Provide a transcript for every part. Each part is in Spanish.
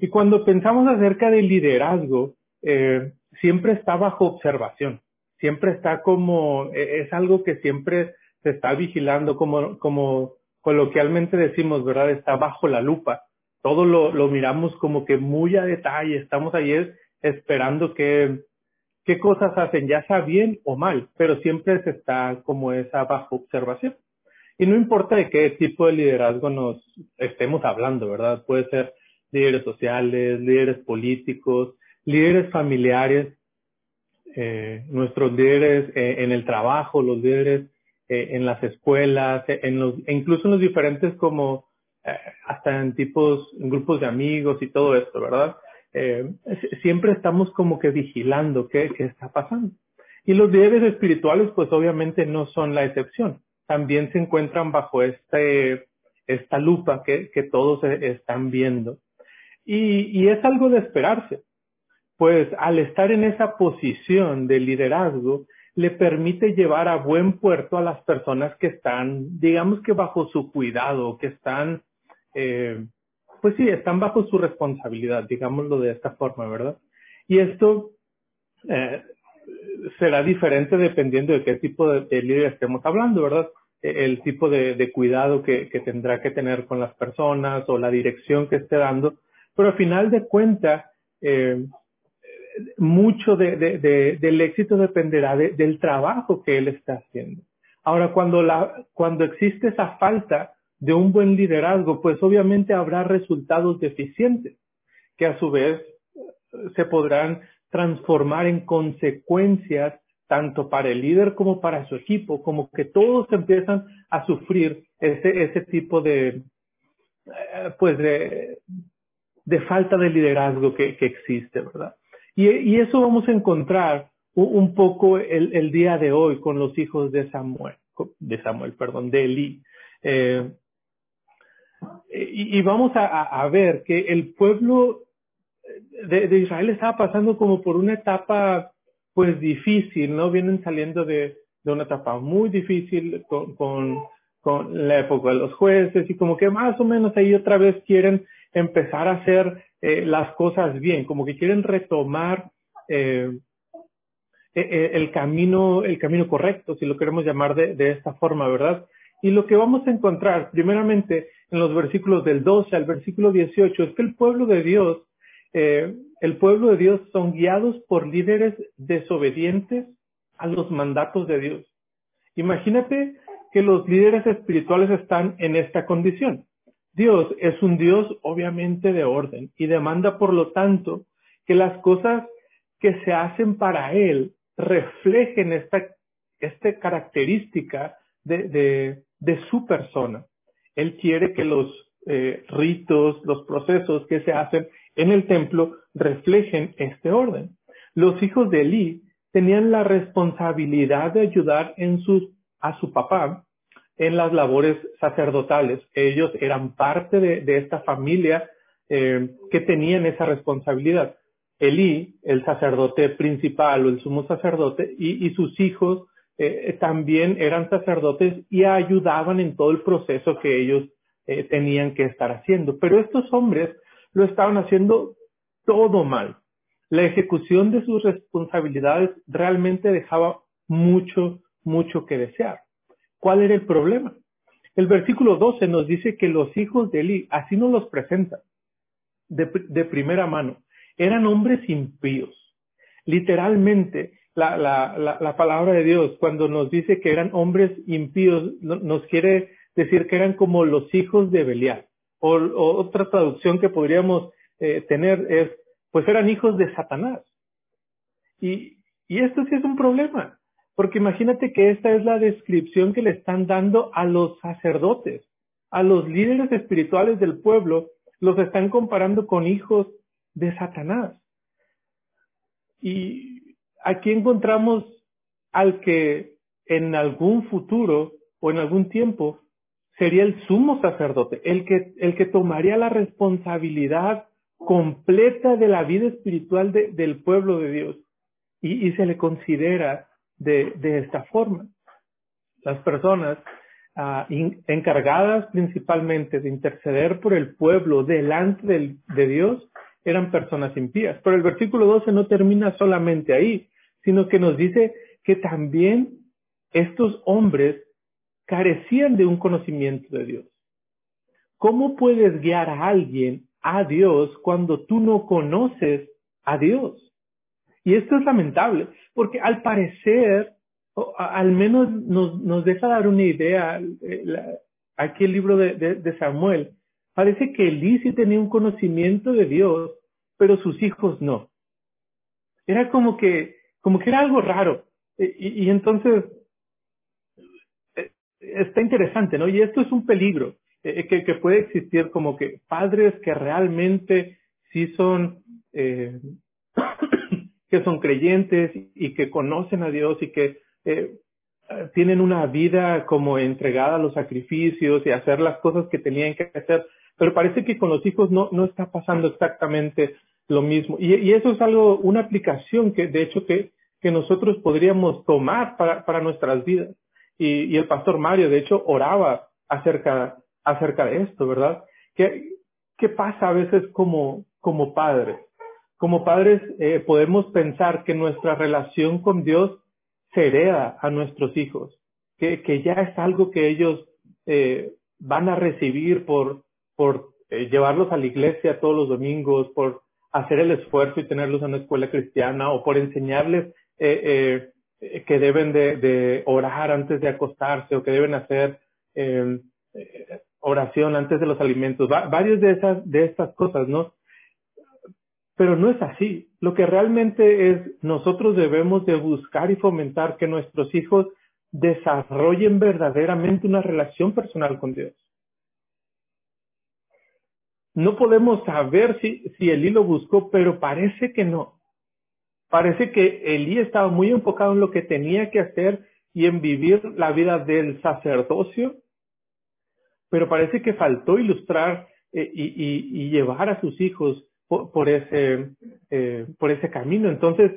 Y cuando pensamos acerca del liderazgo, eh, siempre está bajo observación, siempre está como, e, es algo que siempre se está vigilando, como, como coloquialmente decimos, ¿verdad? Está bajo la lupa. Todo lo, lo miramos como que muy a detalle, estamos ahí esperando que, qué cosas hacen, ya sea bien o mal, pero siempre se está como esa bajo observación. Y no importa de qué tipo de liderazgo nos estemos hablando, ¿verdad? Puede ser líderes sociales, líderes políticos, líderes familiares, eh, nuestros líderes eh, en el trabajo, los líderes eh, en las escuelas, en los, e incluso en los diferentes como hasta en tipos, en grupos de amigos y todo esto, ¿verdad? Siempre estamos como que vigilando qué, qué está pasando. Y los líderes espirituales, pues obviamente no son la excepción. También se encuentran bajo este, esta lupa que, que todos están viendo. Y, es algo de esperarse, pues al estar en esa posición de liderazgo, le permite llevar a buen puerto a las personas que están, digamos que bajo su cuidado, que están, eh, pues sí, están bajo su responsabilidad, digámoslo de esta forma, ¿verdad? Y esto eh, será diferente dependiendo de qué tipo de, líder estemos hablando, ¿verdad? E, el tipo de, de cuidado que, que, tendrá que tener con las personas o la dirección que esté dando, pero al final de cuentas, eh, mucho de, de, del éxito dependerá del trabajo que él está haciendo. Ahora, cuando, la, cuando existe esa falta de un buen liderazgo, pues obviamente habrá resultados deficientes, que a su vez se podrán transformar en consecuencias tanto para el líder como para su equipo, como que todos empiezan a sufrir ese, ese tipo de, eh, pues de, de falta de liderazgo que, que existe, ¿verdad? Y, y eso vamos a encontrar un, poco el, el, día de hoy con los hijos de Samuel, de Samuel, perdón, de Eli. Eh, y, vamos a, a, ver que el pueblo de, de, Israel estaba pasando como por una etapa pues difícil, ¿no? Vienen saliendo de, de una etapa muy difícil con, con la época de los jueces y como que más o menos ahí otra vez quieren empezar a hacer eh, las cosas bien, como que quieren retomar eh, eh, eh, el camino, el camino correcto, si lo queremos llamar de, de, esta forma, ¿verdad? Y lo que vamos a encontrar, primeramente, en los versículos del 12 al versículo 18, es que el pueblo de Dios, eh, el pueblo de Dios son guiados por líderes desobedientes a los mandatos de Dios. Imagínate que los líderes espirituales están en esta condición. Dios es un Dios obviamente de orden y demanda por lo tanto que las cosas que se hacen para Él reflejen esta, esta característica de, de, su persona. Él quiere que los eh, ritos, los procesos que se hacen en el templo reflejen este orden. Los hijos de Eli tenían la responsabilidad de ayudar en a su papá en las labores sacerdotales. Ellos eran parte de, de esta familia eh, que tenían esa responsabilidad. Elí, el sacerdote principal o el sumo sacerdote, y, sus hijos eh, también eran sacerdotes y ayudaban en todo el proceso que ellos eh, tenían que estar haciendo. Pero estos hombres lo estaban haciendo todo mal. La ejecución de sus responsabilidades realmente dejaba mucho, mucho que desear. ¿Cuál era el problema? El versículo 12 nos dice que los hijos de Eli, así nos los presenta, de, primera mano, eran hombres impíos. Literalmente, la, la, la, la, palabra de Dios, cuando nos dice que eran hombres impíos, nos quiere decir que eran como los hijos de Belial. O otra traducción que podríamos eh, tener es, pues eran hijos de Satanás. Y, y esto sí es un problema. Porque imagínate que esta es la descripción que le están dando a los sacerdotes, a los líderes espirituales del pueblo, los están comparando con hijos de Satanás. Y aquí encontramos al que en algún futuro o en algún tiempo sería el sumo sacerdote, el que, el que tomaría la responsabilidad completa de la vida espiritual de, del pueblo de Dios. Y, y se le considera de, esta forma. Las personas in, encargadas principalmente de interceder por el pueblo delante del, de Dios eran personas impías. Pero el versículo 12 no termina solamente ahí, sino que nos dice que también estos hombres carecían de un conocimiento de Dios. ¿Cómo puedes guiar a alguien a Dios cuando tú no conoces a Dios? Y esto es lamentable, porque al parecer, al menos nos, nos deja dar una idea, eh, aquí el libro de, Samuel, parece que Elí sí tenía un conocimiento de Dios, pero sus hijos no. Era como que, como que era algo raro. E, y, entonces, eh, está interesante, ¿no? Y esto es un peligro eh, que, puede existir como que padres que realmente sí son que son creyentes y que conocen a Dios y que eh, tienen una vida como entregada a los sacrificios y hacer las cosas que tenían que hacer, pero parece que con los hijos no, no está pasando exactamente lo mismo. Y, eso es algo, una aplicación que de hecho que, que nosotros podríamos tomar para, para nuestras vidas. Y, y el pastor Mario, de hecho, oraba acerca, acerca de esto, ¿verdad? ¿Qué, qué pasa a veces como, como padres? Como padres eh, podemos pensar que nuestra relación con Dios se hereda a nuestros hijos, que, que ya es algo que ellos eh, van a recibir por, por eh, llevarlos a la iglesia todos los domingos, por hacer el esfuerzo y tenerlos en una escuela cristiana o por enseñarles que deben de, orar antes de acostarse o que deben hacer oración antes de los alimentos, Va, varios de esas de estas cosas, ¿no? Pero no es así. Lo que realmente es, nosotros debemos de buscar y fomentar que nuestros hijos desarrollen verdaderamente una relación personal con Dios. No podemos saber si, si Elí lo buscó, pero parece que no. Parece que Elí estaba muy enfocado en lo que tenía que hacer y en vivir la vida del sacerdocio, pero parece que faltó ilustrar eh, y, llevar a sus hijos por, ese, eh, por ese camino. Entonces,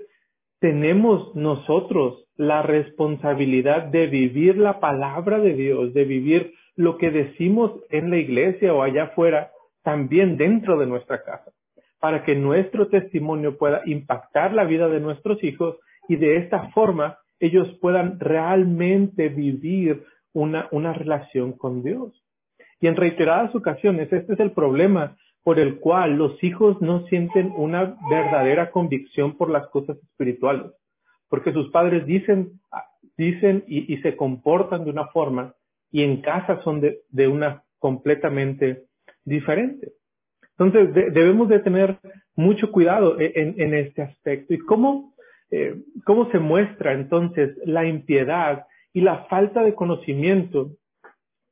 tenemos nosotros la responsabilidad de vivir la palabra de Dios, de vivir lo que decimos en la iglesia o allá afuera, también dentro de nuestra casa, para que nuestro testimonio pueda impactar la vida de nuestros hijos y de esta forma ellos puedan realmente vivir una, una relación con Dios. Y en reiteradas ocasiones, este es el problema por el cual los hijos no sienten una verdadera convicción por las cosas espirituales, porque sus padres dicen, dicen y, se comportan de una forma y en casa son de, una completamente diferente. Entonces de, debemos de tener mucho cuidado e, en, en este aspecto. ¿Y cómo, eh, cómo se muestra entonces la impiedad y la falta de conocimiento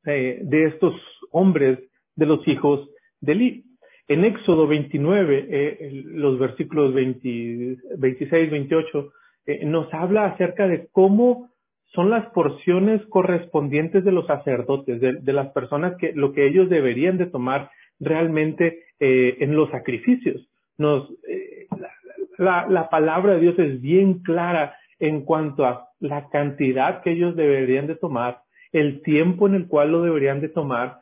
eh, de estos hombres, de los hijos de Eli? En Éxodo 29, eh, los versículos 20, 26, 28, eh, nos habla acerca de cómo son las porciones correspondientes de los sacerdotes, de, las personas que lo que ellos deberían de tomar realmente eh, en los sacrificios. La, la, palabra de Dios es bien clara en cuanto a la cantidad que ellos deberían de tomar, el tiempo en el cual lo deberían de tomar,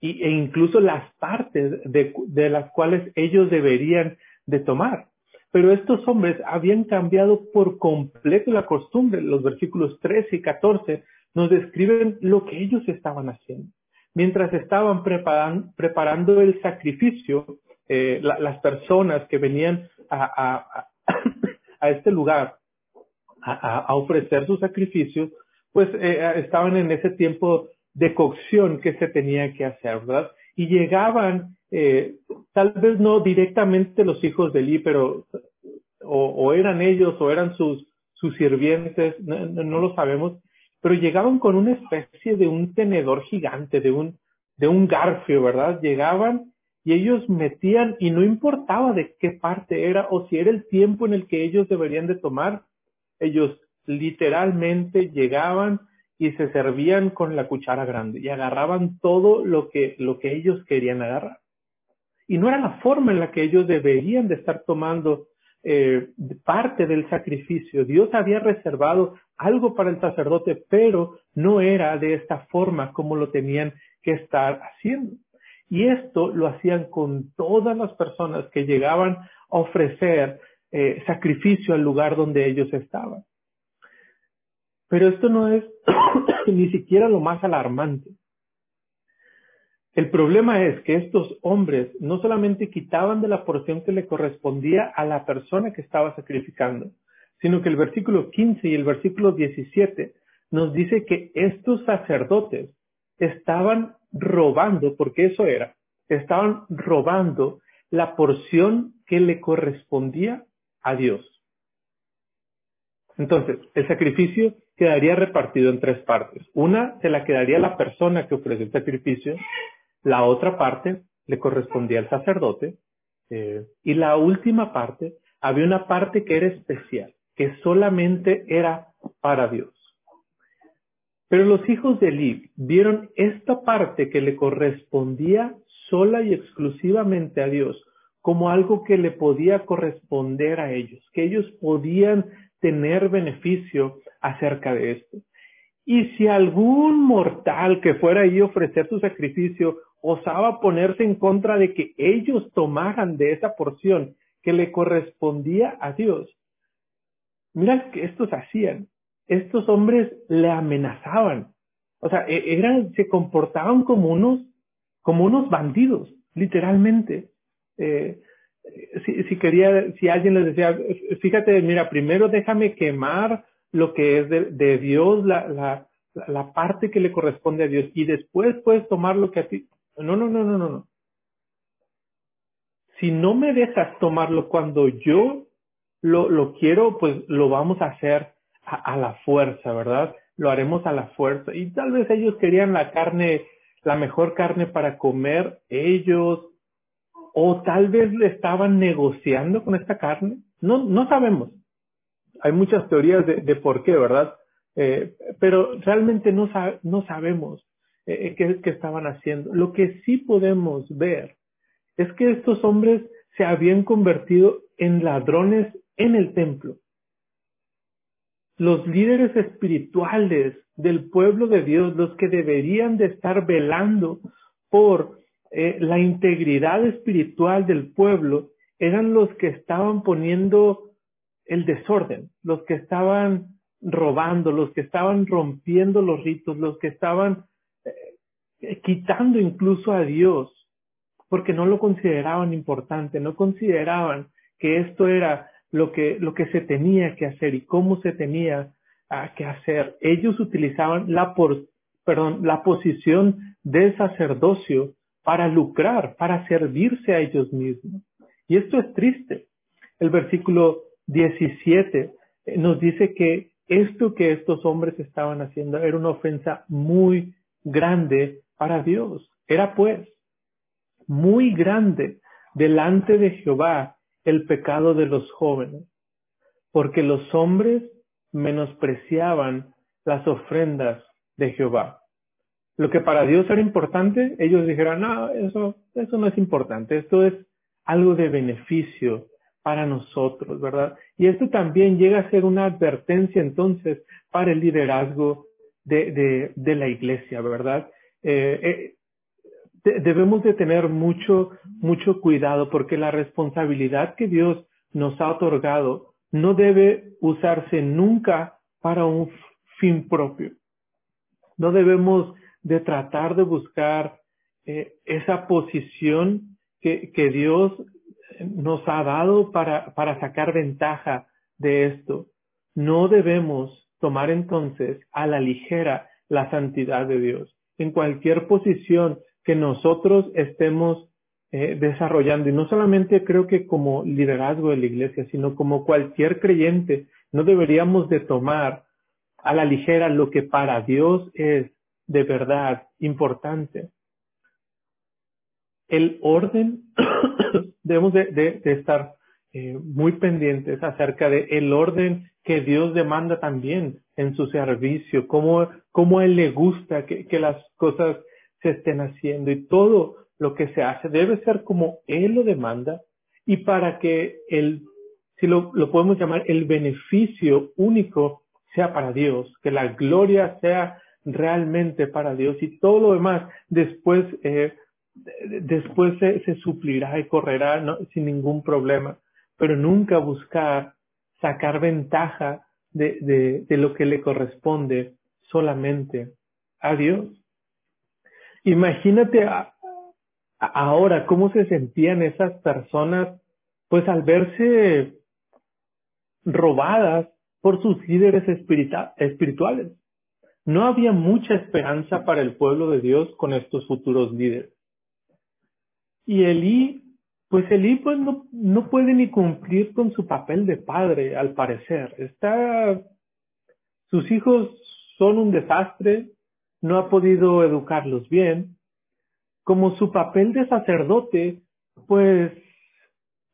y, e incluso las partes de, de las cuales ellos deberían de tomar. Pero estos hombres habían cambiado por completo la costumbre. Los versículos 13 y 14 nos describen lo que ellos estaban haciendo. Mientras estaban preparan, preparando el sacrificio, eh, la, las personas que venían a, a, a este lugar a, a, ofrecer sus sacrificios, pues eh, estaban en ese tiempo de cocción que se tenía que hacer, ¿verdad? Y llegaban, eh, tal vez no directamente los hijos de Eli, pero o, eran ellos o eran sus, sus sirvientes, no, no, lo sabemos, pero llegaban con una especie de un tenedor gigante, de un, de un garfio, ¿verdad? Llegaban y ellos metían, y no importaba de qué parte era o si era el tiempo en el que ellos deberían de tomar, ellos literalmente llegaban y se servían con la cuchara grande y agarraban todo lo que, lo que ellos querían agarrar. Y no era la forma en la que ellos deberían de estar tomando eh, parte del sacrificio. Dios había reservado algo para el sacerdote, pero no era de esta forma como lo tenían que estar haciendo. Y esto lo hacían con todas las personas que llegaban a ofrecer eh, sacrificio al lugar donde ellos estaban. Pero esto no es ni siquiera lo más alarmante. El problema es que estos hombres no solamente quitaban de la porción que le correspondía a la persona que estaba sacrificando, sino que el versículo 15 y el versículo 17 nos dice que estos sacerdotes estaban robando, porque eso era, estaban robando la porción que le correspondía a Dios. Entonces, el sacrificio quedaría repartido en tres partes. Una se la quedaría la persona que ofrece el sacrificio, la otra parte le correspondía al sacerdote, eh, y la última parte, había una parte que era especial, que solamente era para Dios. Pero los hijos de Eli vieron esta parte que le correspondía sola y exclusivamente a Dios como algo que le podía corresponder a ellos, que ellos podían tener beneficio acerca de esto. Y si algún mortal que fuera ahí a ofrecer su sacrificio osaba ponerse en contra de que ellos tomaran de esa porción que le correspondía a Dios, mira que estos hacían estos hombres le amenazaban. O sea, e-, eran, se comportaban como unos, como unos bandidos, literalmente. Eh, si, quería, si alguien les decía, fíjate, mira, primero déjame quemar lo que es de, Dios, la, la, la parte que le corresponde a Dios, y después puedes tomar lo que a ti. No, no, no, no, no, no. Si no me dejas tomarlo cuando yo lo, lo quiero, pues lo vamos a hacer a, la fuerza, ¿verdad? Lo haremos a la fuerza. Y tal vez ellos querían la carne, la mejor carne para comer ellos, o tal vez le estaban negociando con esta carne. No, no sabemos. Hay muchas teorías de, por qué, ¿verdad? Eh, pero realmente no, sabemos eh, eh, qué estaban haciendo. Lo que sí podemos ver es que estos hombres se habían convertido en ladrones en el templo los líderes espirituales del pueblo de Dios, los que deberían de estar velando por eh, la integridad espiritual del pueblo, eran los que estaban poniendo el desorden, los que estaban robando, los que estaban rompiendo los ritos, los que estaban eh, quitando incluso a Dios, porque no lo consideraban importante, no consideraban que esto era lo que, lo que se tenía que hacer y cómo se tenía ah, que hacer. Ellos utilizaban la, por, perdón, la posición de sacerdocio para lucrar, para servirse a ellos mismos. Y esto es triste. El versículo 17 eh, nos dice que esto que estos hombres estaban haciendo era una ofensa muy grande para Dios. Era pues muy grande delante de Jehová el pecado de los jóvenes, porque los hombres menospreciaban las ofrendas de Jehová. Lo que para Dios era importante, ellos dijeron, no, eso, eso no es importante, esto es algo de beneficio para nosotros, ¿verdad? Y esto también llega a ser una advertencia entonces para el liderazgo de, de, la iglesia, ¿verdad? Eh, eh, debemos de tener mucho, mucho cuidado porque la responsabilidad que Dios nos ha otorgado no debe usarse nunca para un fin propio. No debemos de tratar de buscar eh, esa posición que, que Dios nos ha dado para, para sacar ventaja de esto. No debemos tomar entonces a la ligera la santidad de Dios. En cualquier posición que nosotros estemos eh, desarrollando. Y no solamente creo que como liderazgo de la iglesia, sino como cualquier creyente, no deberíamos de tomar a la ligera lo que para Dios es de verdad importante. El orden, debemos de, estar eh, muy pendientes acerca de el orden que Dios demanda también en su servicio, cómo, cómo Él le gusta que, que las cosas se estén haciendo y todo lo que se hace debe ser como Él lo demanda y para que el, si lo, lo podemos llamar, el beneficio único sea para Dios, que la gloria sea realmente para Dios y todo lo demás después eh, después se, suplirá y correrá sin ningún problema, pero nunca buscar sacar ventaja de, de lo que le corresponde solamente a Dios. Imagínate ahora cómo se sentían esas personas, pues al verse robadas por sus líderes espirituales. No había mucha esperanza para el pueblo de Dios con estos futuros líderes. Y Elí, pues Elí pues no, no puede ni cumplir con su papel de padre, al parecer. Está, sus hijos son un desastre, no ha podido educarlos bien. Como su papel de sacerdote, pues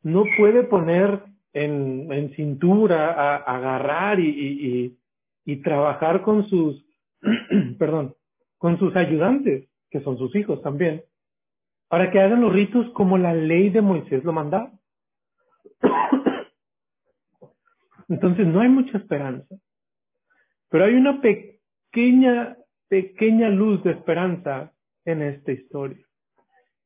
no puede poner en, en cintura a, agarrar y, y, y trabajar con sus, perdón, con sus ayudantes, que son sus hijos también, para que hagan los ritos como la ley de Moisés lo mandaba. Entonces no hay mucha esperanza. Pero hay una pequeña, pequeña luz de esperanza en esta historia.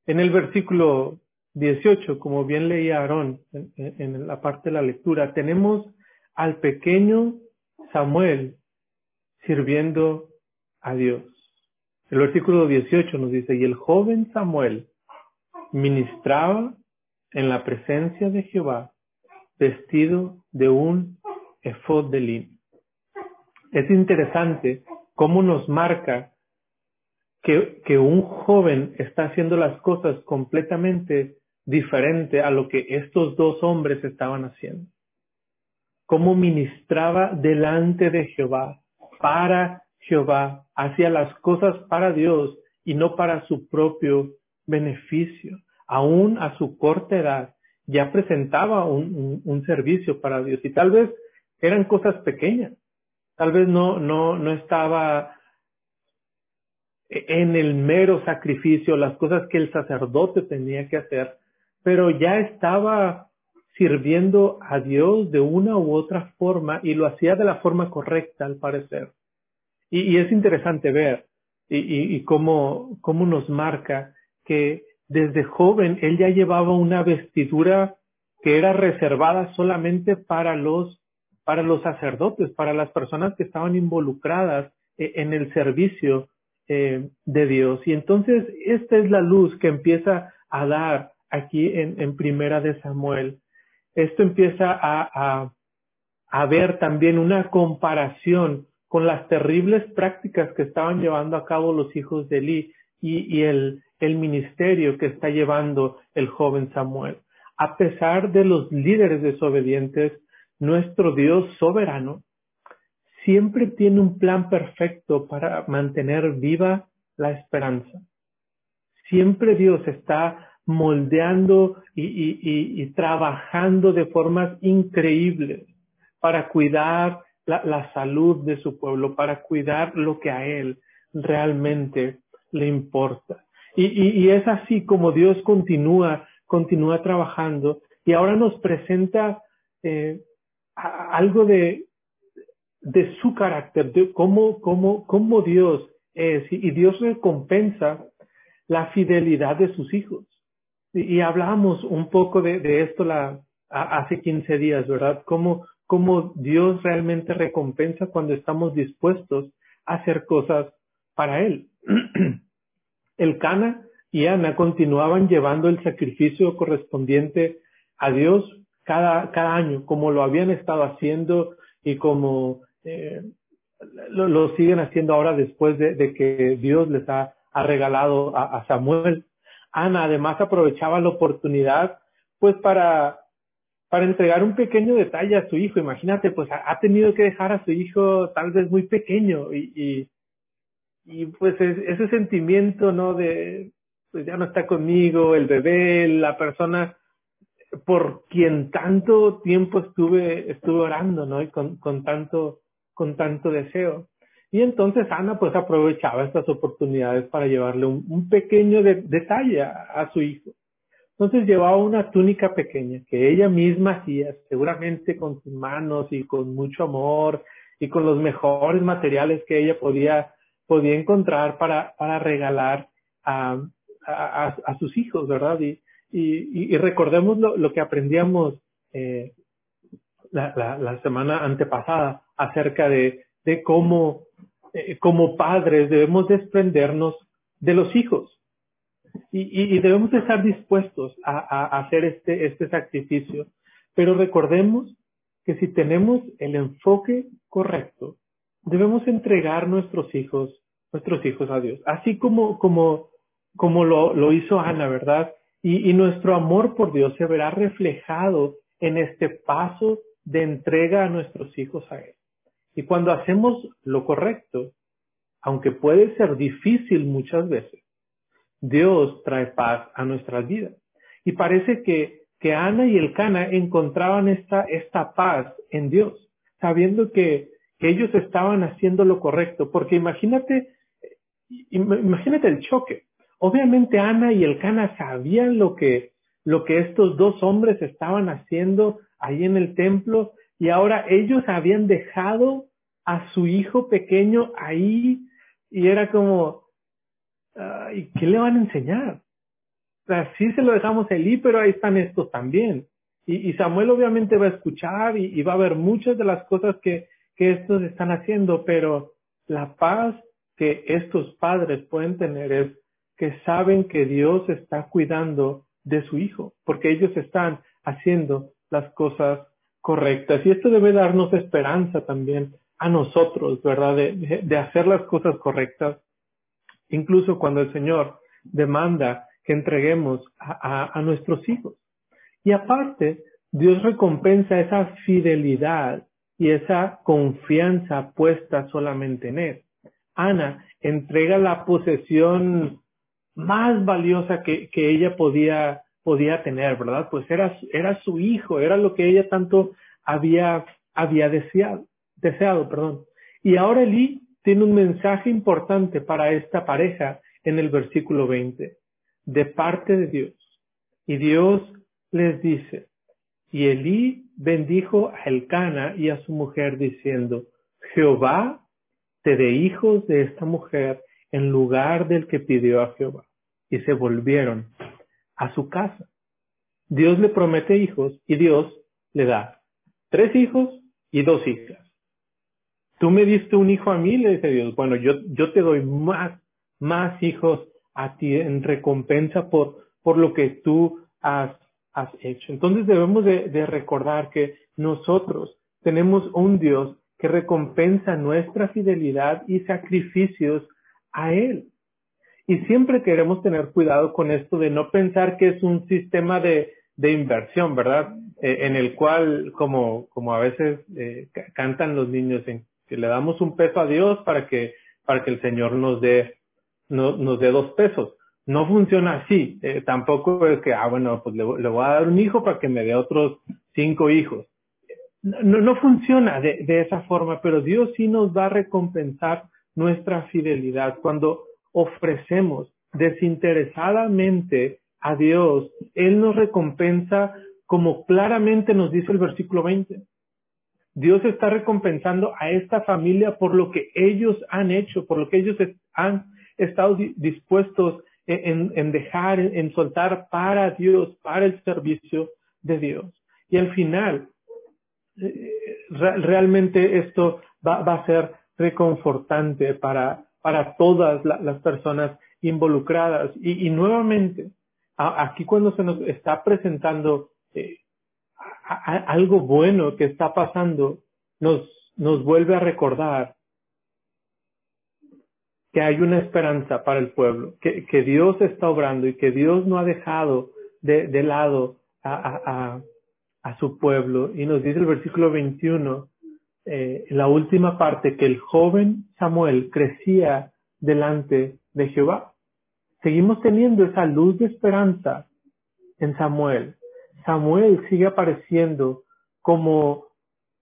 En el versículo 18, como bien leía Aarón en, en, la parte de la lectura, tenemos al pequeño Samuel sirviendo a Dios. El versículo 18 nos dice, y el joven Samuel ministraba en la presencia de Jehová vestido de un efod de lino. Es interesante cómo nos marca que, que un joven está haciendo las cosas completamente diferente a lo que estos dos hombres estaban haciendo. Cómo ministraba delante de Jehová, para Jehová, hacía las cosas para Dios y no para su propio beneficio. Aún a su corta edad ya presentaba un, un, servicio para Dios y tal vez eran cosas pequeñas. Tal vez no, no, no estaba en el mero sacrificio, las cosas que el sacerdote tenía que hacer, pero ya estaba sirviendo a Dios de una u otra forma y lo hacía de la forma correcta al parecer. Y, es interesante ver y, y, cómo, cómo nos marca que desde joven él ya llevaba una vestidura que era reservada solamente para los para los sacerdotes, para las personas que estaban involucradas eh, en el servicio eh, de Dios. Y entonces esta es la luz que empieza a dar aquí en, en Primera de Samuel. Esto empieza a, a, ver también una comparación con las terribles prácticas que estaban llevando a cabo los hijos de Eli y, y el, el ministerio que está llevando el joven Samuel. A pesar de los líderes desobedientes, nuestro Dios soberano siempre tiene un plan perfecto para mantener viva la esperanza. Siempre Dios está moldeando y, trabajando de formas increíbles para cuidar la, salud de su pueblo, para cuidar lo que a Él realmente le importa. Y, y es así como Dios continúa, continúa trabajando y ahora nos presenta eh, algo de, de su carácter, de cómo, cómo, cómo Dios es y Dios recompensa la fidelidad de sus hijos. Y, hablamos un poco de, esto la, hace 15 días, ¿verdad? Cómo, cómo Dios realmente recompensa cuando estamos dispuestos a hacer cosas para Él. El Cana y Ana continuaban llevando el sacrificio correspondiente a Dios cada, cada año, como lo habían estado haciendo y como eh, lo, siguen haciendo ahora después de, que Dios les ha, regalado a, Samuel. Ana además aprovechaba la oportunidad pues para, para entregar un pequeño detalle a su hijo. Imagínate, pues ha, tenido que dejar a su hijo tal vez muy pequeño y, y, pues es, ese sentimiento, ¿no? De, pues ya no está conmigo, el bebé, la persona por quien tanto tiempo estuve, estuve orando, ¿no? Y con, con tanto, con tanto deseo. Y entonces Ana pues aprovechaba estas oportunidades para llevarle un, pequeño de, detalle a, a, su hijo. Entonces llevaba una túnica pequeña que ella misma hacía, seguramente con sus manos y con mucho amor y con los mejores materiales que ella podía, podía encontrar para, para regalar a, a, sus hijos, ¿verdad? Y, y, recordemos lo, lo, que aprendíamos eh, la, la, la, semana antepasada acerca de, de cómo eh, como padres debemos desprendernos de los hijos y, debemos estar dispuestos a, hacer este, este sacrificio. Pero recordemos que si tenemos el enfoque correcto, debemos entregar nuestros hijos, nuestros hijos a Dios, así como, como, como lo, hizo Ana, ¿verdad? Y nuestro amor por Dios se verá reflejado en este paso de entrega a nuestros hijos a Él. Y cuando hacemos lo correcto, aunque puede ser difícil muchas veces, Dios trae paz a nuestras vidas. Y parece que, que Ana y el Cana encontraban esta, esta paz en Dios, sabiendo que, ellos estaban haciendo lo correcto. Porque imagínate, imagínate el choque. Obviamente Ana y el Cana sabían lo que, lo que estos dos hombres estaban haciendo ahí en el templo y ahora ellos habían dejado a su hijo pequeño ahí y era como, ¿y qué le van a enseñar? O sí se lo dejamos a pero ahí están estos también. Y, Samuel obviamente va a escuchar y, va a ver muchas de las cosas que, que estos están haciendo, pero la paz que estos padres pueden tener es que saben que Dios está cuidando de su hijo, porque ellos están haciendo las cosas correctas. Y esto debe darnos esperanza también a nosotros, ¿verdad? De, hacer las cosas correctas, incluso cuando el Señor demanda que entreguemos a, nuestros hijos. Y aparte, Dios recompensa esa fidelidad y esa confianza puesta solamente en Él. Ana entrega la posesión más valiosa que ella podía, podía tener, ¿verdad? Pues era, era su hijo, era lo que ella tanto había, había deseado deseado, perdón. Y ahora Elí tiene un mensaje importante para esta pareja en el versículo 20, de parte de Dios. Y Dios les dice, y Elí bendijo a Elcana y a su mujer diciendo, Jehová te dé hijos de esta mujer en lugar del que pidió a Jehová. Y se volvieron a su casa. Dios le promete hijos y Dios le da tres hijos y dos hijas tú me diste un hijo a mí, le dice Dios, bueno, yo, yo te doy más, más hijos a ti en recompensa por, por lo que tú has, has hecho. Entonces debemos de, de recordar que nosotros tenemos un Dios que recompensa nuestra fidelidad y sacrificios a Él. Y siempre queremos tener cuidado con esto de no pensar que es un sistema de, de inversión, ¿verdad? Eh, en el cual, como, como a veces eh, cantan los niños en que le damos un peso a Dios para que, para que el Señor nos dé, no, nos dé dos pesos. No funciona así. Eh, tampoco es que, ah, bueno, pues le, voy a dar un hijo para que me dé otros cinco hijos. No, no funciona de, de esa forma, pero Dios sí nos va a recompensar nuestra fidelidad cuando ofrecemos desinteresadamente a Dios. Él nos recompensa como claramente nos dice el versículo 20. Dios está recompensando a esta familia por lo que ellos han hecho, por lo que ellos han estado dispuestos en, dejar, en soltar para Dios, para el servicio de Dios. Y al final, eh, realmente esto va, a ser reconfortante para, para todas las personas involucradas. Y, nuevamente, aquí cuando se nos está presentando eh, algo bueno que está pasando nos, nos vuelve a recordar que hay una esperanza para el pueblo, que, que Dios está obrando y que Dios no ha dejado de, de lado a, a, su pueblo. Y nos dice el versículo 21, eh, la última parte, que el joven Samuel crecía delante de Jehová. Seguimos teniendo esa luz de esperanza en Samuel. Samuel sigue apareciendo como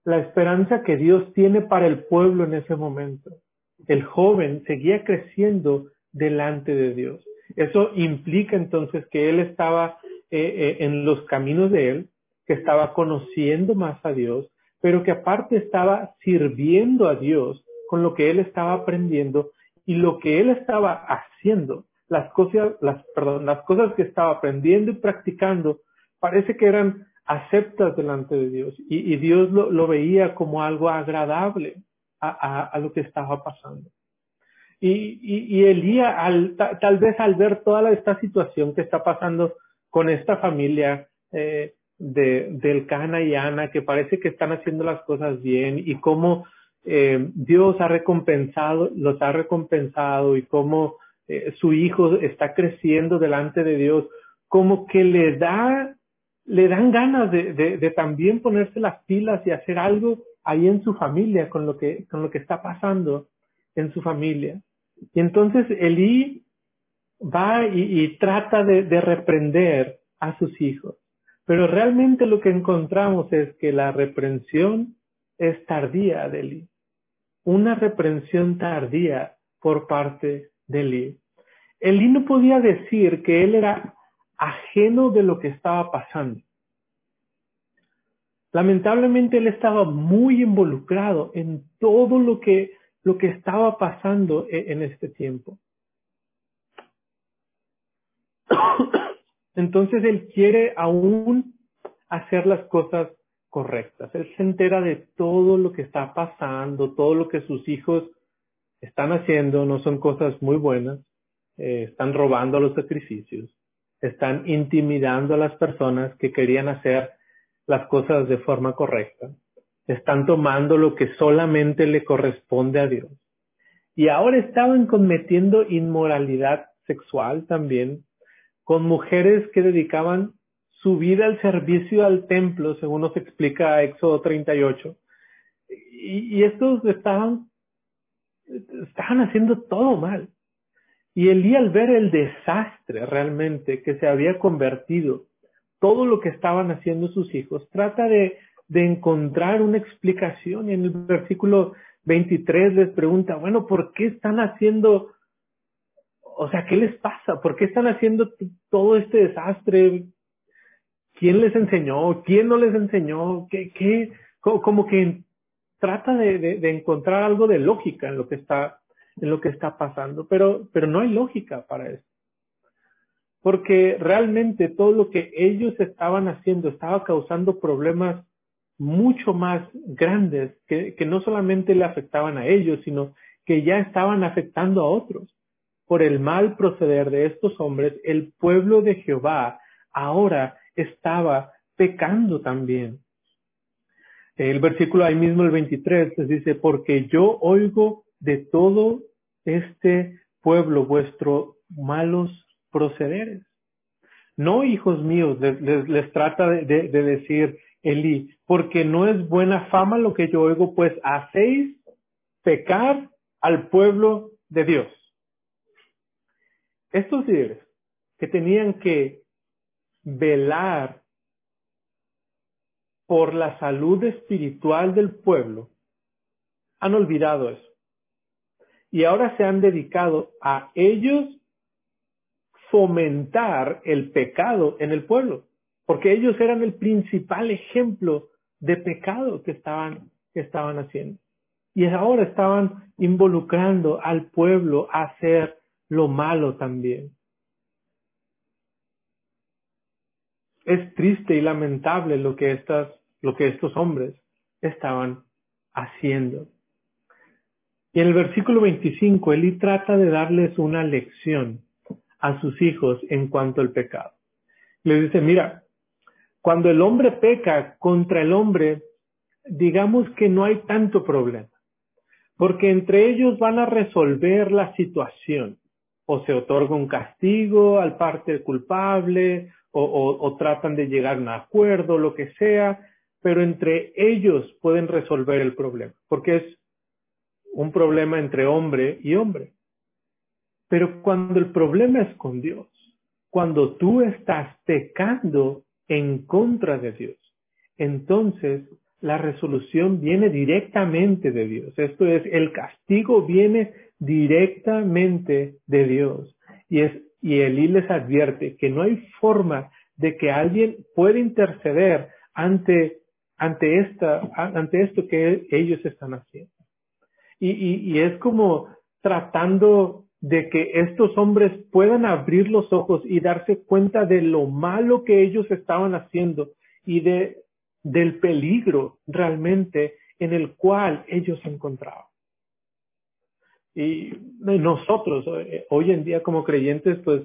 la esperanza que Dios tiene para el pueblo en ese momento. El joven seguía creciendo delante de Dios. Eso implica entonces que él estaba eh, eh, en los caminos de él, que estaba conociendo más a Dios, pero que aparte estaba sirviendo a Dios con lo que él estaba aprendiendo y lo que él estaba haciendo las cosas, las, perdón, las cosas que estaba aprendiendo y practicando, parece que eran aceptas delante de Dios y, Dios lo, lo, veía como algo agradable a, lo que estaba pasando. Y, y, y Elías, al, tal vez al ver toda esta situación que está pasando con esta familia eh, de, del Cana y Ana, que parece que están haciendo las cosas bien y cómo eh, Dios ha recompensado, los ha recompensado y cómo eh, su hijo está creciendo delante de Dios, como que le da le dan ganas de, también ponerse las pilas y hacer algo ahí en su familia con lo que, con lo que está pasando en su familia. Y entonces Elí va y, trata de, reprender a sus hijos. Pero realmente lo que encontramos es que la reprensión es tardía de Elí. Una reprensión tardía por parte de Elí. Elí no podía decir que él era ajeno de lo que estaba pasando. Lamentablemente él estaba muy involucrado en todo lo que, lo que estaba pasando e, en este tiempo. Entonces él quiere aún hacer las cosas correctas. Él se entera de todo lo que está pasando, todo lo que sus hijos están haciendo, no son cosas muy buenas, eh, están robando los sacrificios. Están intimidando a las personas que querían hacer las cosas de forma correcta, están tomando lo que solamente le corresponde a Dios. Y ahora estaban cometiendo inmoralidad sexual también con mujeres que dedicaban su vida al servicio al templo, según nos explica Éxodo 38. Y, estos estaban, estaban haciendo todo mal. Y Elí al ver el desastre realmente que se había convertido, todo lo que estaban haciendo sus hijos, trata de, de encontrar una explicación y en el versículo 23 les pregunta, bueno, ¿por qué están haciendo, o sea, qué les pasa? ¿Por qué están haciendo todo este desastre? ¿Quién les enseñó? ¿Quién no les enseñó? ¿Qué? Como que trata de, de, de encontrar algo de lógica en lo que está en lo que está pasando, pero, pero no hay lógica para eso. Porque realmente todo lo que ellos estaban haciendo estaba causando problemas mucho más grandes que, que no solamente le afectaban a ellos, sino que ya estaban afectando a otros. Por el mal proceder de estos hombres, el pueblo de Jehová ahora estaba pecando también. El versículo ahí mismo, el 23, les dice, porque yo oigo de todo este pueblo vuestro malos procederes. No, hijos míos, les, les, trata de, de, decir Elí, porque no es buena fama lo que yo oigo, pues hacéis pecar al pueblo de Dios. Estos líderes que tenían que velar por la salud espiritual del pueblo, han olvidado eso y ahora se han dedicado a ellos fomentar el pecado en el pueblo, porque ellos eran el principal ejemplo de pecado que estaban, que estaban haciendo. Y ahora estaban involucrando al pueblo a hacer lo malo también. Es triste y lamentable lo que estas, lo que estos hombres estaban haciendo. Y en el versículo 25, Elí trata de darles una lección a sus hijos en cuanto al pecado. Le dice, mira, cuando el hombre peca contra el hombre, digamos que no hay tanto problema, porque entre ellos van a resolver la situación, o se otorga un castigo al parte culpable, o, tratan de llegar a un acuerdo, lo que sea, pero entre ellos pueden resolver el problema, porque es un problema entre hombre y hombre. Pero cuando el problema es con Dios, cuando tú estás pecando en contra de Dios, entonces la resolución viene directamente de Dios. Esto es, el castigo viene directamente de Dios. Y es, y Elí les advierte que no hay forma de que alguien pueda interceder ante, ante esta, ante esto que ellos están haciendo y, y, y es como tratando de que estos hombres puedan abrir los ojos y darse cuenta de lo malo que ellos estaban haciendo y de, del peligro realmente en el cual ellos se encontraban. Y nosotros, eh, hoy en día como creyentes, pues,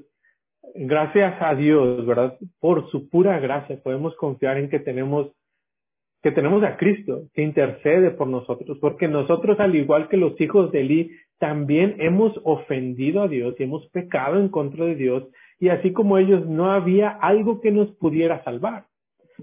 gracias a Dios, ¿verdad? Por su pura gracia podemos confiar en que tenemos que tenemos a Cristo que intercede por nosotros, porque nosotros, al igual que los hijos de Eli, también hemos ofendido a Dios y hemos pecado en contra de Dios, y así como ellos no había algo que nos pudiera salvar.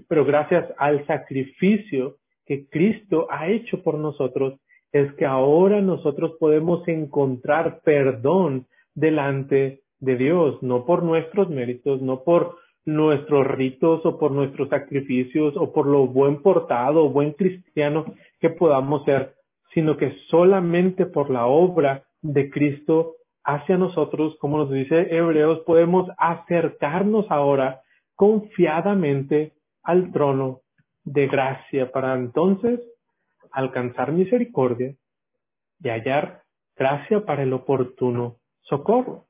Pero gracias al sacrificio que Cristo ha hecho por nosotros, es que ahora nosotros podemos encontrar perdón delante de Dios, no por nuestros méritos, no por nuestros ritos o por nuestros sacrificios o por lo buen portado o buen cristiano que podamos ser, sino que solamente por la obra de Cristo hacia nosotros, como nos dice Hebreos, podemos acercarnos ahora confiadamente al trono de gracia. Para entonces alcanzar misericordia y hallar gracia para el oportuno socorro.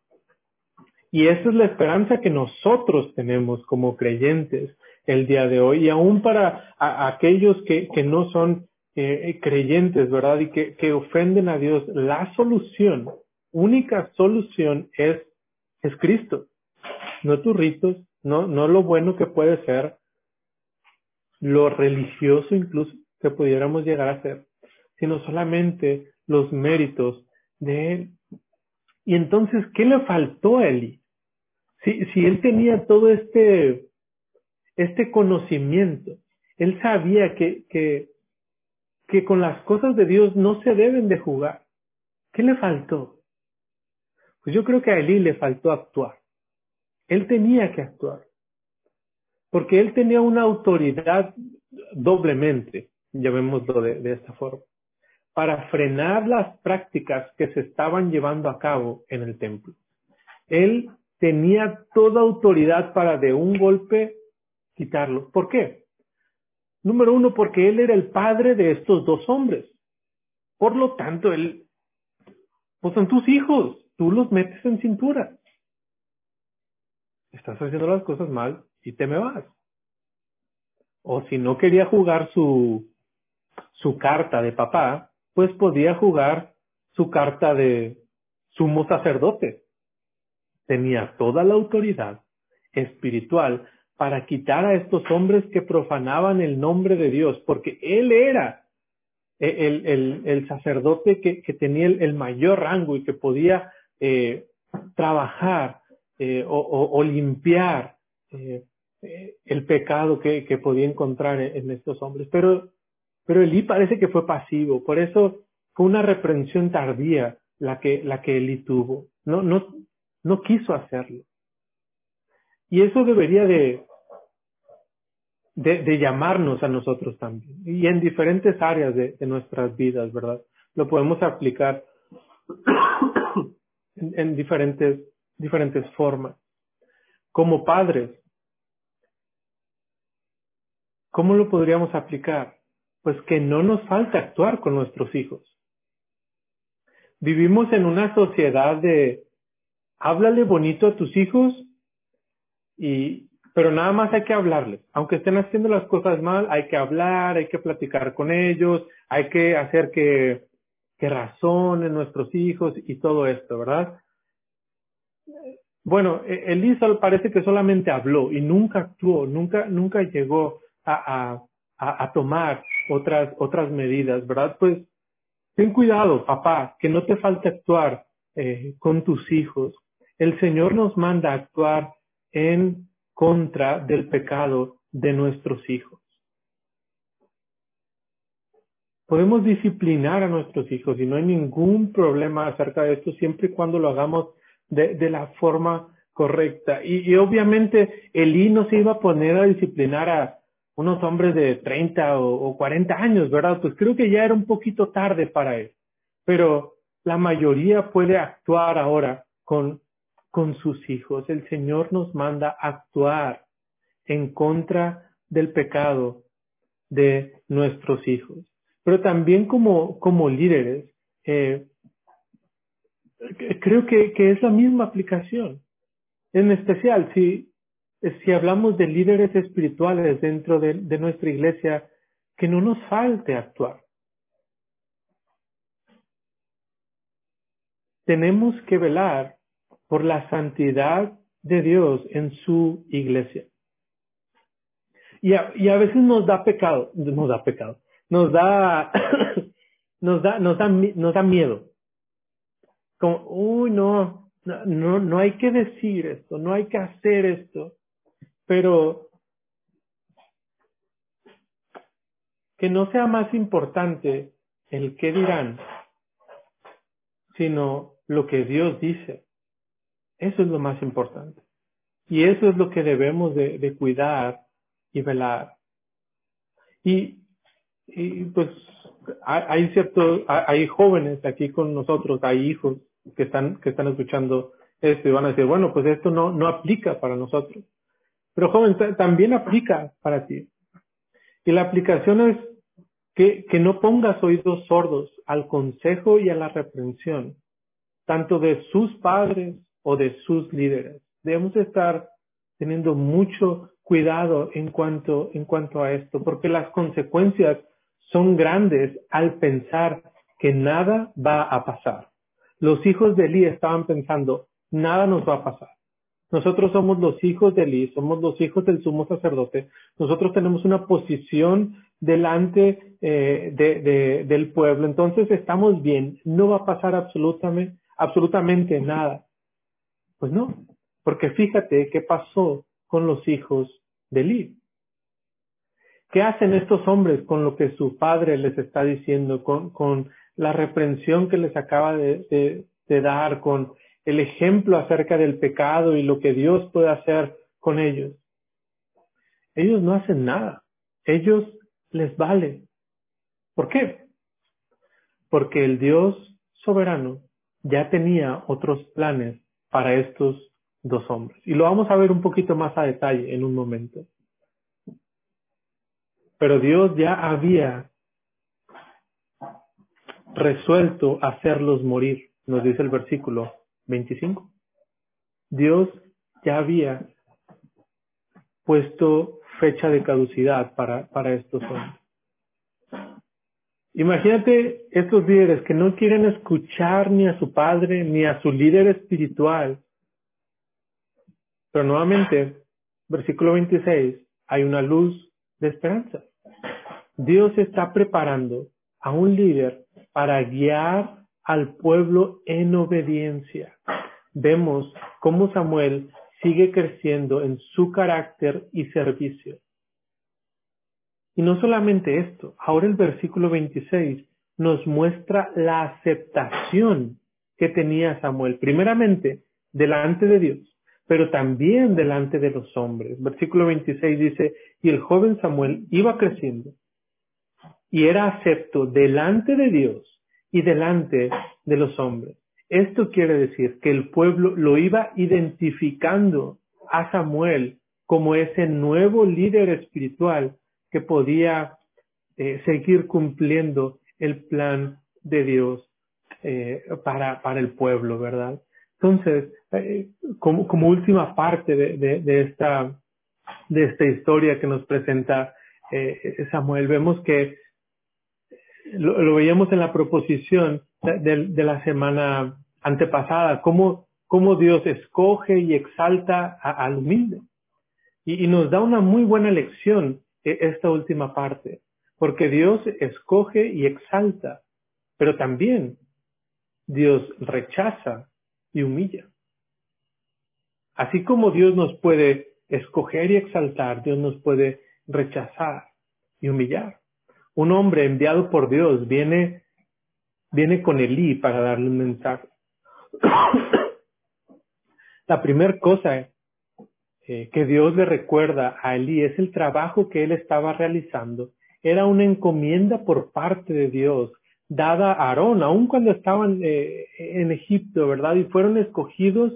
Y esa es la esperanza que nosotros tenemos como creyentes el día de hoy y aún para aquellos que, que, no son eh, creyentes, ¿verdad? Y que, que ofenden a Dios, la solución, única solución es, es Cristo. No tus ritos, no, no lo bueno que puede ser, lo religioso incluso que pudiéramos llegar a ser, sino solamente los méritos de Él. Y entonces, ¿qué le faltó a Eli? Si, si él tenía todo este, este conocimiento, él sabía que, que, que con las cosas de Dios no se deben de jugar. ¿Qué le faltó? Pues yo creo que a Elí le faltó actuar. Él tenía que actuar. Porque él tenía una autoridad doblemente, llamémoslo de, esta forma, para frenar las prácticas que se estaban llevando a cabo en el templo. Él tenía toda autoridad para de un golpe quitarlo. ¿Por qué? Número uno, porque él era el padre de estos dos hombres. Por lo tanto, él, pues son tus hijos, tú los metes en cintura. Estás haciendo las cosas mal y te me vas. O si no quería jugar su, su carta de papá, pues podía jugar su carta de sumo sacerdote tenía toda la autoridad espiritual para quitar a estos hombres que profanaban el nombre de Dios, porque él era el, sacerdote que, tenía el, mayor rango y que podía eh, trabajar eh, o, limpiar eh, el pecado que, que podía encontrar en, en, estos hombres. Pero, pero Elí parece que fue pasivo, por eso fue una reprensión tardía la que, la que Elí tuvo. No, no, no quiso hacerlo. Y eso debería de, de, llamarnos a nosotros también. Y en diferentes áreas de, nuestras vidas, ¿verdad? Lo podemos aplicar en, en diferentes, diferentes formas. Como padres, ¿cómo lo podríamos aplicar? Pues que no nos falta actuar con nuestros hijos. Vivimos en una sociedad de, háblale bonito a tus hijos y pero nada más hay que hablarles. Aunque estén haciendo las cosas mal, hay que hablar, hay que platicar con ellos, hay que hacer que, que razonen nuestros hijos y todo esto, ¿verdad? Bueno, e-, Elisa parece que solamente habló y nunca actuó, nunca, nunca llegó a, a, a tomar otras, otras medidas, ¿verdad? Pues ten cuidado, papá, que no te falte actuar eh, con tus hijos el Señor nos manda a actuar en contra del pecado de nuestros hijos. Podemos disciplinar a nuestros hijos y no hay ningún problema acerca de esto siempre y cuando lo hagamos de, la forma correcta. Y, obviamente Elí no se iba a poner a disciplinar a unos hombres de 30 o, o 40 años, ¿verdad? Pues creo que ya era un poquito tarde para él. Pero la mayoría puede actuar ahora con con sus hijos. El Señor nos manda actuar en contra del pecado de nuestros hijos. Pero también como, como líderes, eh, creo que, que es la misma aplicación. En especial, si, si hablamos de líderes espirituales dentro de, nuestra iglesia, que no nos falte actuar. Tenemos que velar por la santidad de Dios en su iglesia. Y a, y a veces nos da pecado, nos da pecado, nos da, nos da, nos da, nos da miedo. Como, uy, no, no, no hay que decir esto, no hay que hacer esto, pero que no sea más importante el qué dirán, sino lo que Dios dice. Eso es lo más importante. Y eso es lo que debemos de, cuidar y velar. Y, y pues hay, hay ciertos, hay jóvenes aquí con nosotros, hay hijos que están, que están escuchando esto y van a decir, bueno, pues esto no, no aplica para nosotros. Pero joven, también aplica para ti. Y la aplicación es que, no pongas oídos sordos al consejo y a la reprensión, tanto de sus padres o de sus líderes. Debemos estar teniendo mucho cuidado en cuanto, en cuanto a esto, porque las consecuencias son grandes al pensar que nada va a pasar. Los hijos de Elí estaban pensando, nada nos va a pasar. Nosotros somos los hijos de Elí, somos los hijos del sumo sacerdote. Nosotros tenemos una posición delante eh, de, de, del pueblo. Entonces estamos bien. No va a pasar absolutamente, absolutamente nada. Pues no, porque fíjate qué pasó con los hijos de Elí. ¿Qué hacen estos hombres con lo que su padre les está diciendo, con, la reprensión que les acaba de dar, con el ejemplo acerca del pecado y lo que Dios puede hacer con ellos. Ellos no hacen nada. Ellos les vale. ¿Por qué? Porque el Dios soberano ya tenía otros planes para estos dos hombres. Y lo vamos a ver un poquito más a detalle en un momento. Pero Dios ya había resuelto hacerlos morir, nos dice el versículo 25. Dios ya había puesto fecha de caducidad para, para estos hombres. Imagínate estos líderes que no quieren escuchar ni a su padre ni a su líder espiritual. Pero nuevamente, versículo 26, hay una luz de esperanza. Dios está preparando a un líder para guiar al pueblo en obediencia. Vemos cómo Samuel sigue creciendo en su carácter y servicio. Y no solamente esto, ahora el versículo 26 nos muestra la aceptación que tenía Samuel, primeramente delante de Dios, pero también delante de los hombres. Versículo 26 dice, y el joven Samuel iba creciendo y era acepto delante de Dios y delante de los hombres. Esto quiere decir que el pueblo lo iba identificando a Samuel como ese nuevo líder espiritual que podía eh, seguir cumpliendo el plan de Dios eh, para, para el pueblo, ¿verdad? Entonces, eh, como, como última parte de, de, de, esta, de esta historia que nos presenta Samuel, vemos que lo, veíamos en la proposición de, la semana antepasada, cómo, cómo Dios escoge y exalta al humilde. Y, y, nos da una muy buena lección e, esta última parte, porque Dios escoge y exalta, pero también Dios rechaza y humilla. Así como Dios nos puede escoger y exaltar, Dios nos puede rechazar y humillar un hombre enviado por Dios viene, viene con Elí para darle un mensaje. La primera cosa eh, que Dios le recuerda a Elí es el trabajo que él estaba realizando. Era una encomienda por parte de Dios dada a Aarón, aun cuando estaban eh, en Egipto, ¿verdad? Y fueron escogidos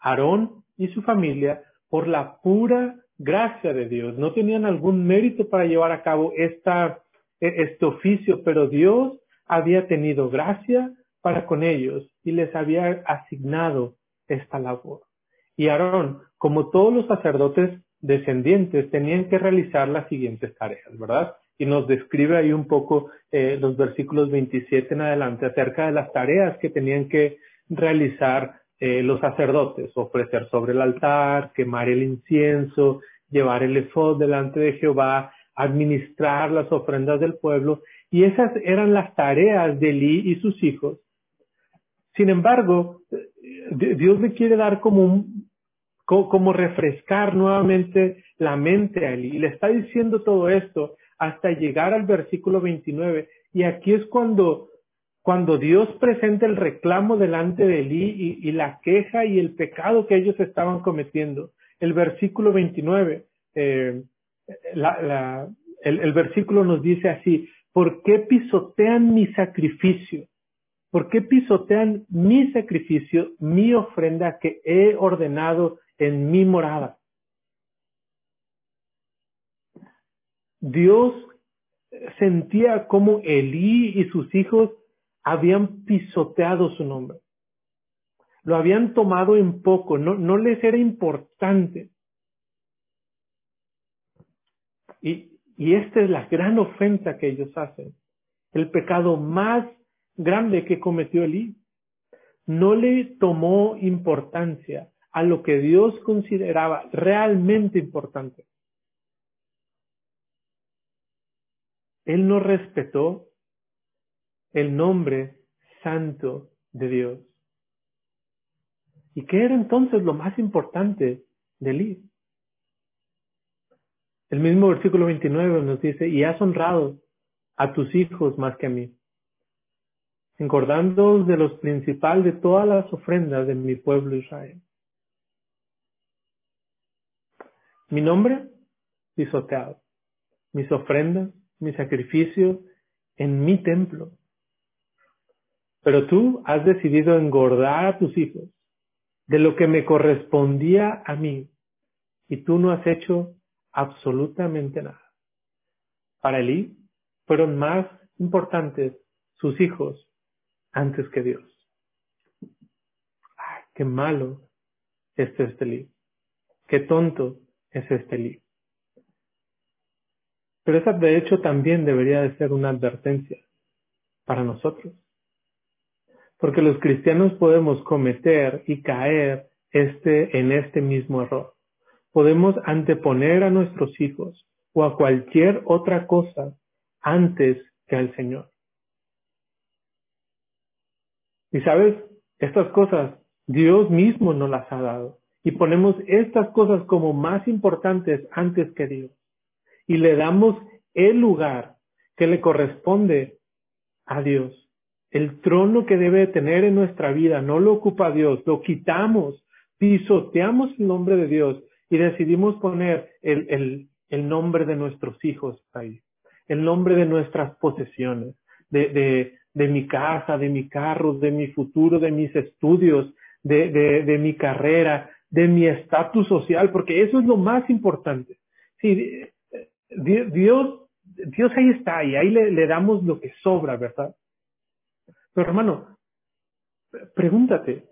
Aarón y su familia por la pura gracia de Dios. No tenían algún mérito para llevar a cabo esta, este oficio, pero Dios había tenido gracia para con ellos y les había asignado esta labor. Y Aarón, como todos los sacerdotes descendientes, tenían que realizar las siguientes tareas, ¿verdad? Y nos describe ahí un poco eh, los versículos 27 en adelante acerca de las tareas que tenían que realizar eh, los sacerdotes, ofrecer sobre el altar, quemar el incienso, llevar el efod delante de Jehová, administrar las ofrendas del pueblo, y esas eran las tareas de Elí y sus hijos. Sin embargo, Dios le quiere dar como un, como refrescar nuevamente la mente a Elí. Y le está diciendo todo esto hasta llegar al versículo 29. Y aquí es cuando, cuando Dios presenta el reclamo delante de Elí y, la queja y el pecado que ellos estaban cometiendo. El versículo 29, eh, la, el, el versículo nos dice así, ¿por qué pisotean mi sacrificio? ¿Por qué pisotean mi sacrificio, mi ofrenda que he ordenado en mi morada? Dios sentía como Elí y sus hijos habían pisoteado su nombre. Lo habían tomado en poco, no, no les era importante. Y, esta es la gran ofensa que ellos hacen. El pecado más grande que cometió Elí. No le tomó importancia a lo que Dios consideraba realmente importante. Él no respetó el nombre santo de Dios. ¿Y qué era entonces lo más importante de Elí? El mismo versículo 29 nos dice, y has honrado a tus hijos más que a mí, engordando de los principales de todas las ofrendas de mi pueblo Israel. Mi nombre pisoteado, mis ofrendas, mi sacrificio en mi templo. Pero tú has decidido engordar a tus hijos de lo que me correspondía a mí y tú no has hecho absolutamente nada. Para Elí fueron más importantes sus hijos antes que Dios. Ay, qué malo es este libro. Qué tonto es este libro. Pero esa de hecho también debería de ser una advertencia para nosotros. Porque los cristianos podemos cometer y caer este, en este mismo error podemos anteponer a nuestros hijos o a cualquier otra cosa antes que al Señor. Y sabes, estas cosas Dios mismo nos las ha dado. Y ponemos estas cosas como más importantes antes que Dios. Y le damos el lugar que le corresponde a Dios. El trono que debe tener en nuestra vida no lo ocupa Dios, lo quitamos, pisoteamos el nombre de Dios y decidimos poner el, el, el nombre de nuestros hijos ahí, el nombre de nuestras posesiones, de, de, de mi casa, de mi carro, de mi futuro, de mis estudios, de, de, de mi carrera, de mi estatus social, porque eso es lo más importante. Sí, Dios, Dios ahí está y ahí le, le damos lo que sobra, ¿verdad? Pero hermano, pregúntate,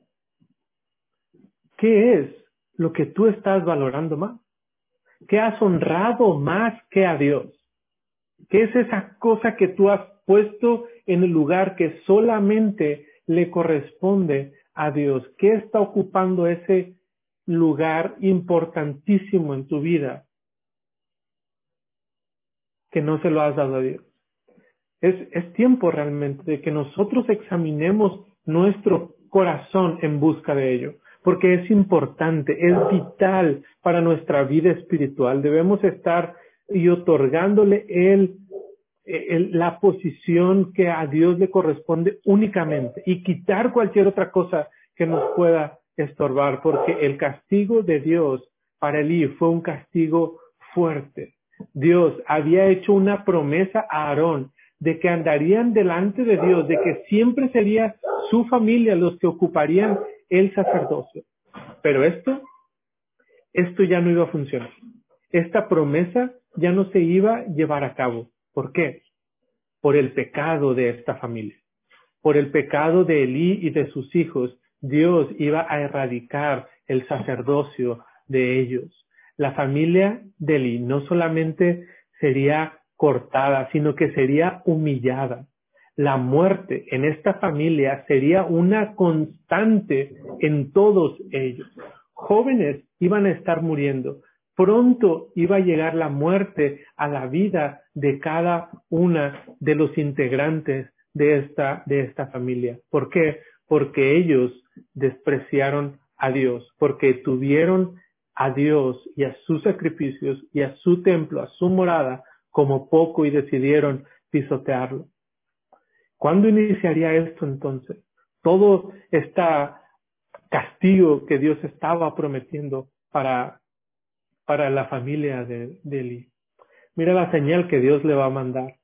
¿qué es lo que tú estás valorando más? ¿Qué has honrado más que a Dios? ¿Qué es esa cosa que tú has puesto en el lugar que solamente le corresponde a Dios? ¿Qué está ocupando ese lugar importantísimo en tu vida que no se lo has dado a Dios? Es, es tiempo realmente de que nosotros examinemos nuestro corazón en busca de ello porque es importante, es vital para nuestra vida espiritual. Debemos estar y otorgándole él, la posición que a Dios le corresponde únicamente y quitar cualquier otra cosa que nos pueda estorbar, porque el castigo de Dios para Elí fue un castigo fuerte. Dios había hecho una promesa a Aarón de que andarían delante de Dios, de que siempre sería su familia los que ocuparían el sacerdocio. Pero esto, esto ya no iba a funcionar. Esta promesa ya no se iba a llevar a cabo. ¿Por qué? Por el pecado de esta familia. por el pecado de Elí y de sus hijos, Dios iba a erradicar el sacerdocio de ellos. La familia de Elí no solamente sería cortada, sino que sería humillada. La muerte en esta familia sería una constante en todos ellos. Jóvenes iban a estar muriendo. Pronto iba a llegar la muerte a la vida de cada una de los integrantes de esta, de esta familia. ¿Por qué? Porque ellos despreciaron a Dios, porque tuvieron a Dios y a sus sacrificios y a su templo, a su morada, como poco y decidieron pisotearlo. ¿Cuándo iniciaría esto entonces? Todo este castigo que Dios estaba prometiendo para, para la familia de, de Eli. Mira la señal que Dios le va a mandar.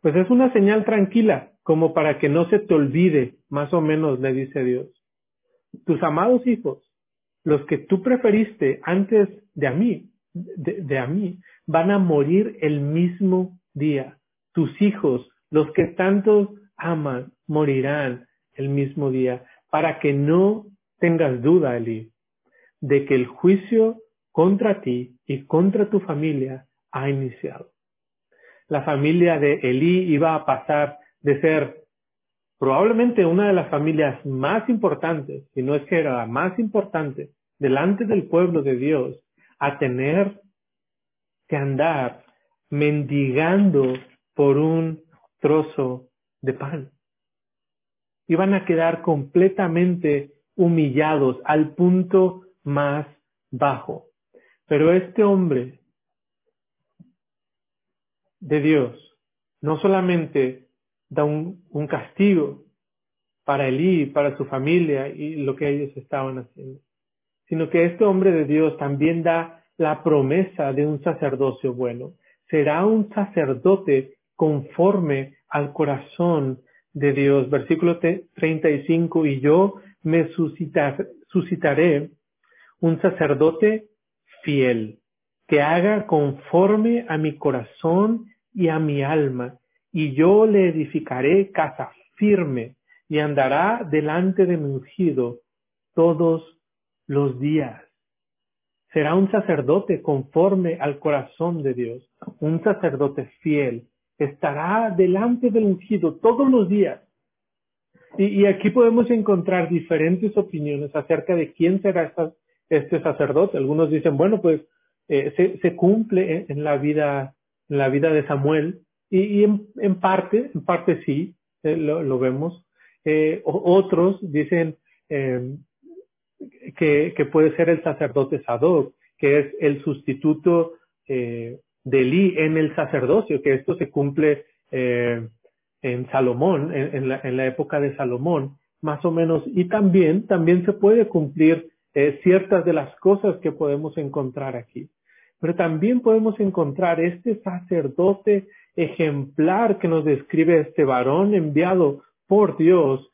Pues es una señal tranquila, como para que no se te olvide, más o menos le dice Dios. Tus amados hijos, los que tú preferiste antes de a mí, de, a mí, van a morir el mismo día. Tus hijos, los que tanto aman, morirán el mismo día, para que no tengas duda, Eli, de que el juicio contra ti y contra tu familia ha iniciado. La familia de Elí iba a pasar de ser probablemente una de las familias más importantes, si no es que era la más importante, delante del pueblo de Dios, a tener que andar mendigando por un trozo de pan. Iban a quedar completamente humillados al punto más bajo. Pero este hombre de Dios no solamente da un, castigo para Elí, para su familia y lo que ellos estaban haciendo, sino que este hombre de Dios también da la promesa de un sacerdocio bueno. Será un sacerdote conforme al corazón de Dios. Versículo 35, y yo me suscitar, suscitaré un sacerdote fiel, que haga conforme a mi corazón y a mi alma, y yo le edificaré casa firme y andará delante de mi ungido todos los días. Será un sacerdote conforme al corazón de Dios, un sacerdote fiel. Estará delante del ungido todos los días. Y, aquí podemos encontrar diferentes opiniones acerca de quién será este sacerdote. Algunos dicen, bueno, pues eh, se, cumple en, la vida, en la vida de Samuel, y, en, parte, en parte sí, eh, lo, vemos. Eh, otros dicen em, que, puede ser el sacerdote Sadoc, que es el sustituto de en el sacerdocio, que esto se cumple eh, en Salomón, en, la, en, la, época de Salomón, más o menos. Y también, también se puede cumplir eh, ciertas de las cosas que podemos encontrar aquí. Pero también podemos encontrar este sacerdote ejemplar que nos describe este varón enviado por Dios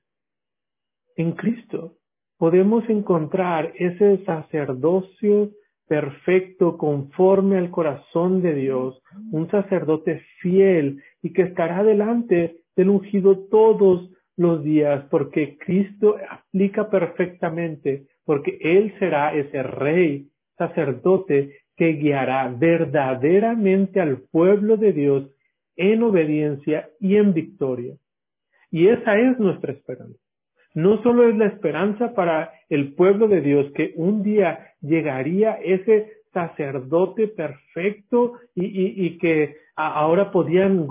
en Cristo. Podemos encontrar ese sacerdocio perfecto conforme al corazón de Dios, un sacerdote fiel y que estará delante del ungido todos los días, porque Cristo aplica perfectamente, porque Él será ese rey, sacerdote, que guiará verdaderamente al pueblo de Dios en obediencia y en victoria. Y esa es nuestra esperanza. No solo es la esperanza para el pueblo de Dios que un día llegaría ese sacerdote perfecto y, que ahora podrían,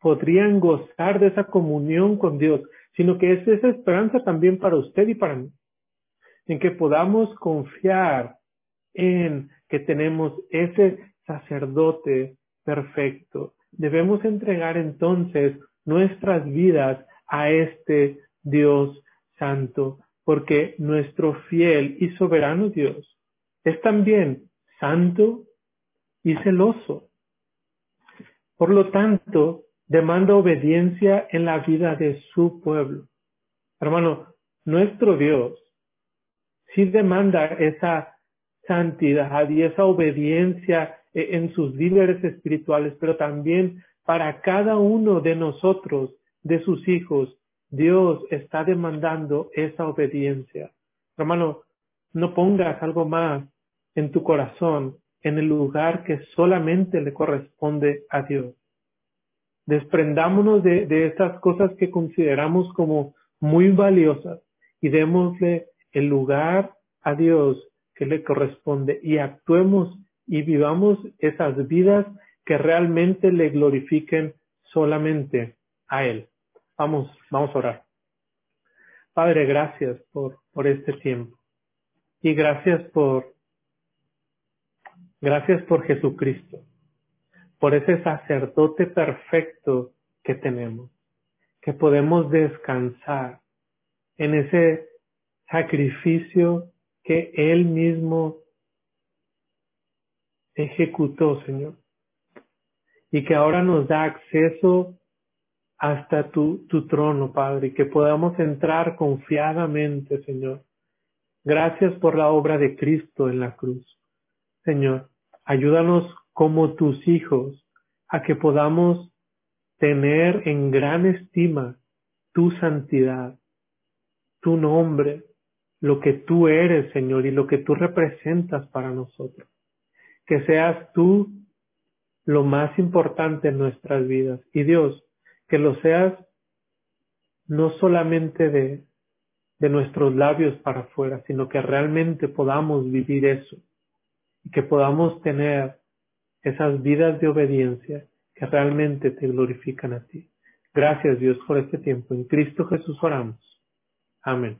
podrían gozar de esa comunión con Dios, sino que es esa esperanza también para usted y para mí, en que podamos confiar en que tenemos ese sacerdote perfecto, debemos entregar entonces nuestras vidas a este Dios santo, porque nuestro fiel y soberano Dios es también santo y celoso. Por lo tanto, demanda obediencia en la vida de su pueblo. Hermano, nuestro Dios sí demanda esa santidad y esa obediencia e, en sus líderes espirituales, pero también para cada uno de nosotros, de sus hijos, Dios está demandando esa obediencia. Hermano, no pongas algo más en tu corazón en el lugar que solamente le corresponde a Dios. Desprendámonos de, de estas cosas que consideramos como muy valiosas y démosle el lugar a Dios que le corresponde y actuemos y vivamos esas vidas que realmente le glorifiquen solamente a Él. Vamos, vamos a orar. Padre, gracias por, por este tiempo. Y gracias por, gracias por Jesucristo, por ese sacerdote perfecto que tenemos, que podemos descansar en ese sacrificio que Él mismo ejecutó, Señor, y que ahora nos da acceso hasta tu, trono, Padre, y que podamos entrar confiadamente, Señor, Gracias por la obra de Cristo en la cruz. Señor, ayúdanos como tus hijos a que podamos tener en gran estima tu santidad, tu nombre, lo que tú eres, Señor, y lo que tú representas para nosotros. Que seas tú lo más importante en nuestras vidas. Y Dios, que lo seas no solamente de, nuestros labios para afuera, sino que realmente podamos vivir eso y que podamos tener esas vidas de obediencia que realmente te glorifican a ti. Gracias Dios por este tiempo. En Cristo Jesús oramos. Amén.